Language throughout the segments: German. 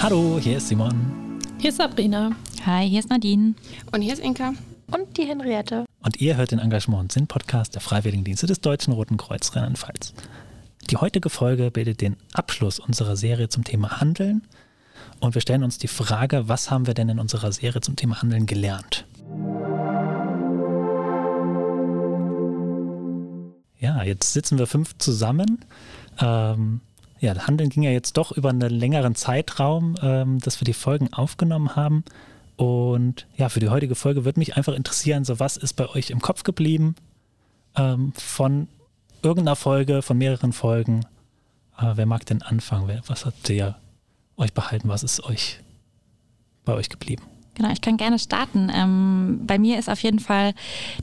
Hallo, hier ist Simon. Hier ist Sabrina. Hi, hier ist Nadine. Und hier ist Inka. Und die Henriette. Und ihr hört den Engagement und Sinn-Podcast der Freiwilligendienste des Deutschen Roten Kreuz Rheinland-Pfalz. Die heutige Folge bildet den Abschluss unserer Serie zum Thema Handeln. Und wir stellen uns die Frage, was haben wir denn in unserer Serie zum Thema Handeln gelernt? Ja, jetzt sitzen wir fünf zusammen. Ähm, ja, das Handeln ging ja jetzt doch über einen längeren Zeitraum, ähm, dass wir die Folgen aufgenommen haben. Und ja, für die heutige Folge würde mich einfach interessieren, so was ist bei euch im Kopf geblieben ähm, von irgendeiner Folge, von mehreren Folgen. Äh, wer mag denn anfangen? Was habt ihr euch behalten? Was ist euch bei euch geblieben? Genau, ich kann gerne starten. Ähm, bei mir ist auf jeden Fall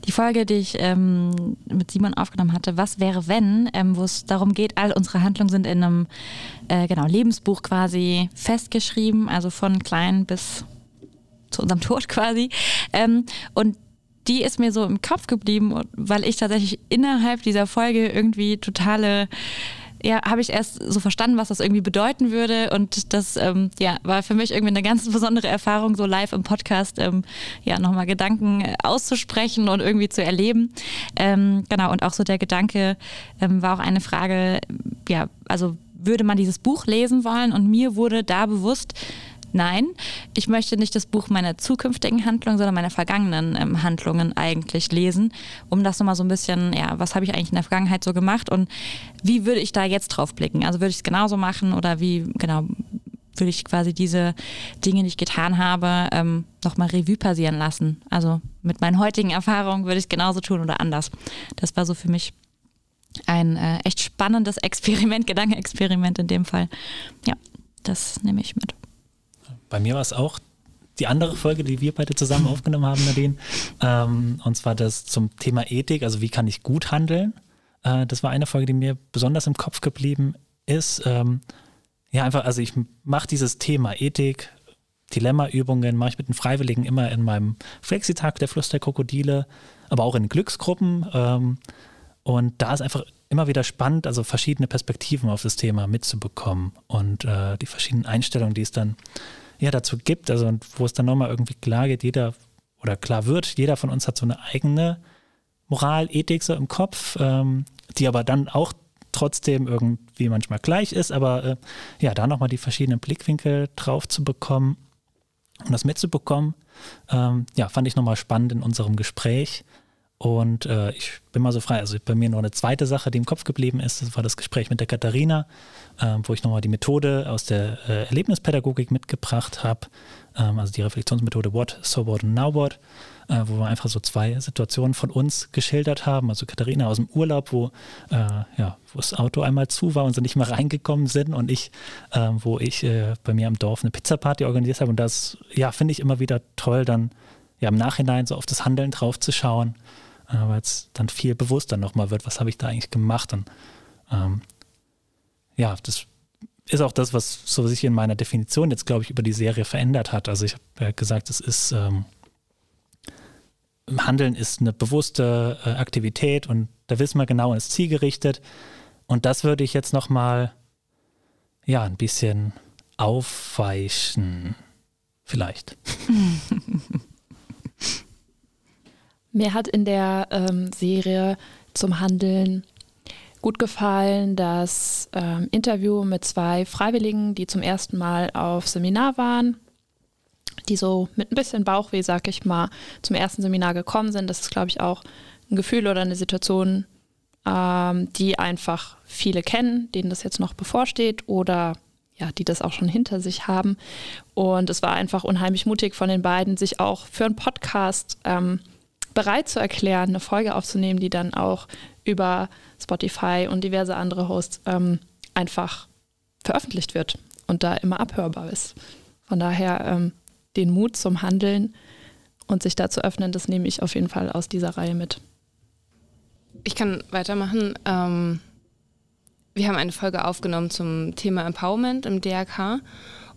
die Folge, die ich ähm, mit Simon aufgenommen hatte, Was wäre wenn, ähm, wo es darum geht, all unsere Handlungen sind in einem äh, genau, Lebensbuch quasi festgeschrieben, also von klein bis zu unserem Tod quasi. Ähm, und die ist mir so im Kopf geblieben, weil ich tatsächlich innerhalb dieser Folge irgendwie totale ja, habe ich erst so verstanden, was das irgendwie bedeuten würde. Und das ähm, ja, war für mich irgendwie eine ganz besondere Erfahrung, so live im Podcast ähm, ja, nochmal Gedanken auszusprechen und irgendwie zu erleben. Ähm, genau, und auch so der Gedanke ähm, war auch eine Frage, ja, also würde man dieses Buch lesen wollen? Und mir wurde da bewusst, Nein, ich möchte nicht das Buch meiner zukünftigen Handlungen, sondern meiner vergangenen ähm, Handlungen eigentlich lesen, um das nochmal so ein bisschen, ja, was habe ich eigentlich in der Vergangenheit so gemacht und wie würde ich da jetzt drauf blicken? Also würde ich es genauso machen oder wie, genau, würde ich quasi diese Dinge, die ich getan habe, ähm, nochmal Revue passieren lassen. Also mit meinen heutigen Erfahrungen würde ich es genauso tun oder anders. Das war so für mich ein äh, echt spannendes Experiment, Gedankenexperiment in dem Fall. Ja, das nehme ich mit. Bei mir war es auch die andere Folge, die wir beide zusammen aufgenommen haben, Nadine. Ähm, und zwar das zum Thema Ethik, also wie kann ich gut handeln. Äh, das war eine Folge, die mir besonders im Kopf geblieben ist. Ähm, ja, einfach, also ich mache dieses Thema Ethik, Dilemma-Übungen, mache ich mit den Freiwilligen immer in meinem Flexitag der Fluss der Krokodile, aber auch in Glücksgruppen. Ähm, und da ist einfach immer wieder spannend, also verschiedene Perspektiven auf das Thema mitzubekommen und äh, die verschiedenen Einstellungen, die es dann ja dazu gibt, also wo es dann nochmal irgendwie klar geht, jeder oder klar wird, jeder von uns hat so eine eigene Moral, Ethik so im Kopf, ähm, die aber dann auch trotzdem irgendwie manchmal gleich ist, aber äh, ja, da nochmal die verschiedenen Blickwinkel drauf zu bekommen und das mitzubekommen, ähm, ja, fand ich nochmal spannend in unserem Gespräch. Und äh, ich bin mal so frei. Also bei mir noch eine zweite Sache, die im Kopf geblieben ist, das war das Gespräch mit der Katharina, äh, wo ich nochmal die Methode aus der äh, Erlebnispädagogik mitgebracht habe. Ähm, also die Reflexionsmethode What, So What und Now What, äh, wo wir einfach so zwei Situationen von uns geschildert haben. Also Katharina aus dem Urlaub, wo, äh, ja, wo das Auto einmal zu war und sie nicht mehr reingekommen sind und ich, äh, wo ich bei mir im Dorf eine Pizzaparty organisiert habe. Und das, ja, finde ich immer wieder toll, dann ja im Nachhinein so auf das Handeln drauf zu schauen äh, weil es dann viel bewusster nochmal wird, was habe ich da eigentlich gemacht. Und ähm, ja, das ist auch das, was so sich in meiner Definition jetzt, glaube ich, über die Serie verändert hat. Also ich habe ja gesagt, es ist ähm, Handeln ist eine bewusste äh, Aktivität und da wissen wir genau ins Ziel gerichtet. Und das würde ich jetzt nochmal ja, ein bisschen aufweichen. Vielleicht. Mir hat in der ähm, Serie zum Handeln gut gefallen das ähm, Interview mit zwei Freiwilligen, die zum ersten Mal auf Seminar waren, die so mit ein bisschen Bauchweh, sag ich mal, zum ersten Seminar gekommen sind. Das ist, glaube ich, auch ein Gefühl oder eine Situation, ähm, die einfach viele kennen, denen das jetzt noch bevorsteht oder ja, die das auch schon hinter sich haben. Und es war einfach unheimlich mutig von den beiden, sich auch für einen Podcast ähm, bereit zu erklären, eine Folge aufzunehmen, die dann auch über Spotify und diverse andere Hosts ähm, einfach veröffentlicht wird und da immer abhörbar ist. Von daher ähm, den Mut zum Handeln und sich da zu öffnen, das nehme ich auf jeden Fall aus dieser Reihe mit. Ich kann weitermachen. Ähm, wir haben eine Folge aufgenommen zum Thema Empowerment im DRK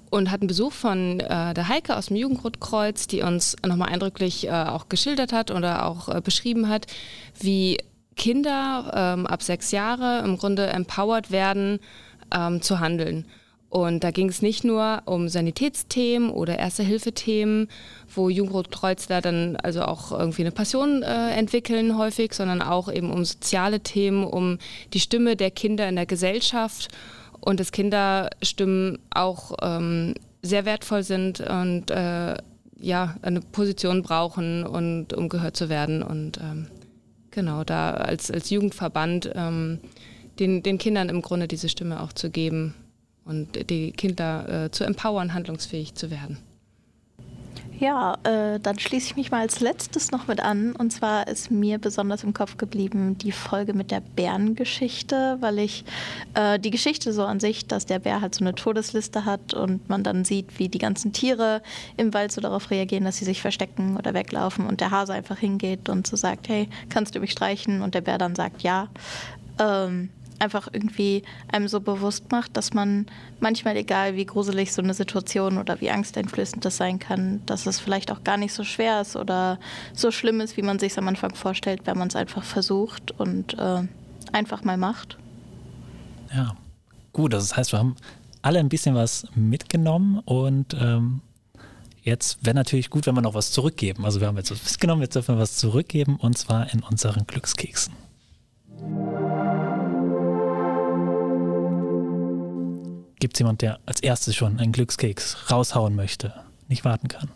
und hatten Besuch von äh, der Heike aus dem Jugendrotkreuz, die uns nochmal eindrücklich äh, auch geschildert hat oder auch äh, beschrieben hat, wie Kinder ähm, ab sechs Jahre im Grunde empowered werden, ähm, zu handeln. Und da ging es nicht nur um Sanitätsthemen oder Erste-Hilfe-Themen, wo Jugendrotkreuzler dann also auch irgendwie eine Passion äh, entwickeln häufig, sondern auch eben um soziale Themen, um die Stimme der Kinder in der Gesellschaft und dass Kinderstimmen auch ähm, sehr wertvoll sind und äh, ja, eine Position brauchen und um gehört zu werden. Und ähm, genau, da als, als Jugendverband ähm, den, den Kindern im Grunde diese Stimme auch zu geben und die Kinder äh, zu empowern, handlungsfähig zu werden. Ja, äh, dann schließe ich mich mal als letztes noch mit an. Und zwar ist mir besonders im Kopf geblieben die Folge mit der Bärengeschichte, weil ich äh, die Geschichte so an sich, dass der Bär halt so eine Todesliste hat und man dann sieht, wie die ganzen Tiere im Wald so darauf reagieren, dass sie sich verstecken oder weglaufen und der Hase einfach hingeht und so sagt, hey, kannst du mich streichen? Und der Bär dann sagt, ja. Ähm, einfach irgendwie einem so bewusst macht, dass man manchmal, egal wie gruselig so eine Situation oder wie angsteinflößend das sein kann, dass es vielleicht auch gar nicht so schwer ist oder so schlimm ist, wie man sich am Anfang vorstellt, wenn man es einfach versucht und äh, einfach mal macht. Ja, gut. Das heißt, wir haben alle ein bisschen was mitgenommen und ähm, jetzt wäre natürlich gut, wenn wir noch was zurückgeben. Also wir haben jetzt was mitgenommen, jetzt dürfen wir was zurückgeben und zwar in unseren Glückskeksen. Gibt es jemand, der als erstes schon einen Glückskeks raushauen möchte, nicht warten kann?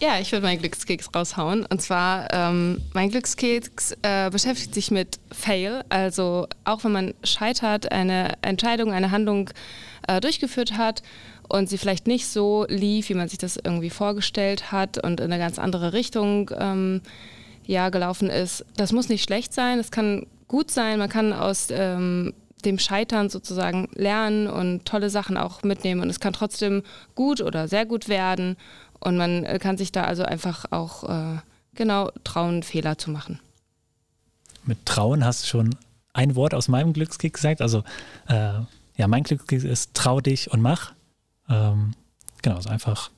Ja, ich würde meinen Glückskeks raushauen. Und zwar, ähm, mein Glückskeks äh, beschäftigt sich mit Fail. Also auch wenn man scheitert, eine Entscheidung, eine Handlung äh, durchgeführt hat und sie vielleicht nicht so lief, wie man sich das irgendwie vorgestellt hat und in eine ganz andere Richtung ähm, ja, gelaufen ist. Das muss nicht schlecht sein, es kann gut sein. Man kann aus ähm, dem Scheitern sozusagen lernen und tolle Sachen auch mitnehmen. Und es kann trotzdem gut oder sehr gut werden. Und man äh, kann sich da also einfach auch äh, genau trauen, Fehler zu machen. Mit Trauen hast du schon ein Wort aus meinem Glückskick gesagt. Also äh, ja, mein Glückskick ist trau dich und mach. Ähm, genau, also einfach,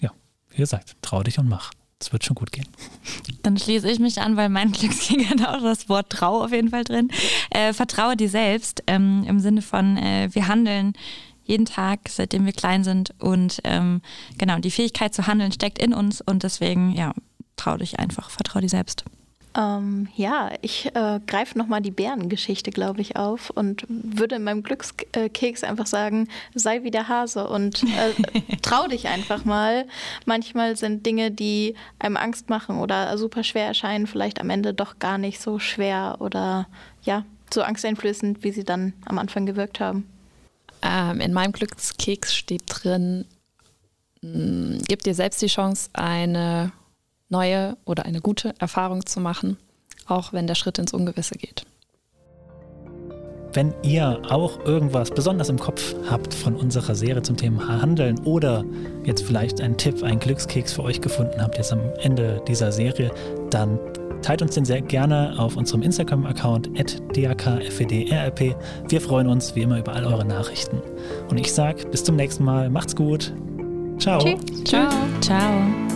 ja, wie gesagt, trau dich und mach. Es wird schon gut gehen. Dann schließe ich mich an, weil mein Glücksking hat auch das Wort Trau auf jeden Fall drin. Äh, vertraue dir selbst ähm, im Sinne von, äh, wir handeln jeden Tag, seitdem wir klein sind. Und ähm, genau, die Fähigkeit zu handeln steckt in uns und deswegen, ja, trau dich einfach, vertraue dir selbst. Ähm, ja, ich äh, greife nochmal die Bärengeschichte, glaube ich, auf und würde in meinem Glückskeks einfach sagen, sei wie der Hase und äh, trau dich einfach mal. Manchmal sind Dinge, die einem Angst machen oder super schwer erscheinen, vielleicht am Ende doch gar nicht so schwer oder ja, so angsteinflößend, wie sie dann am Anfang gewirkt haben. Ähm, in meinem Glückskeks steht drin, mh, gib dir selbst die Chance, eine neue oder eine gute Erfahrung zu machen, auch wenn der Schritt ins Ungewisse geht. Wenn ihr auch irgendwas besonders im Kopf habt von unserer Serie zum Thema Handeln oder jetzt vielleicht einen Tipp, einen Glückskeks für euch gefunden habt, jetzt am Ende dieser Serie, dann teilt uns den sehr gerne auf unserem Instagram-Account @dakfedrlp. Wir freuen uns wie immer über all eure Nachrichten. Und ich sage bis zum nächsten Mal. Macht's gut. Ciao. Tschüss. Ciao. Ciao.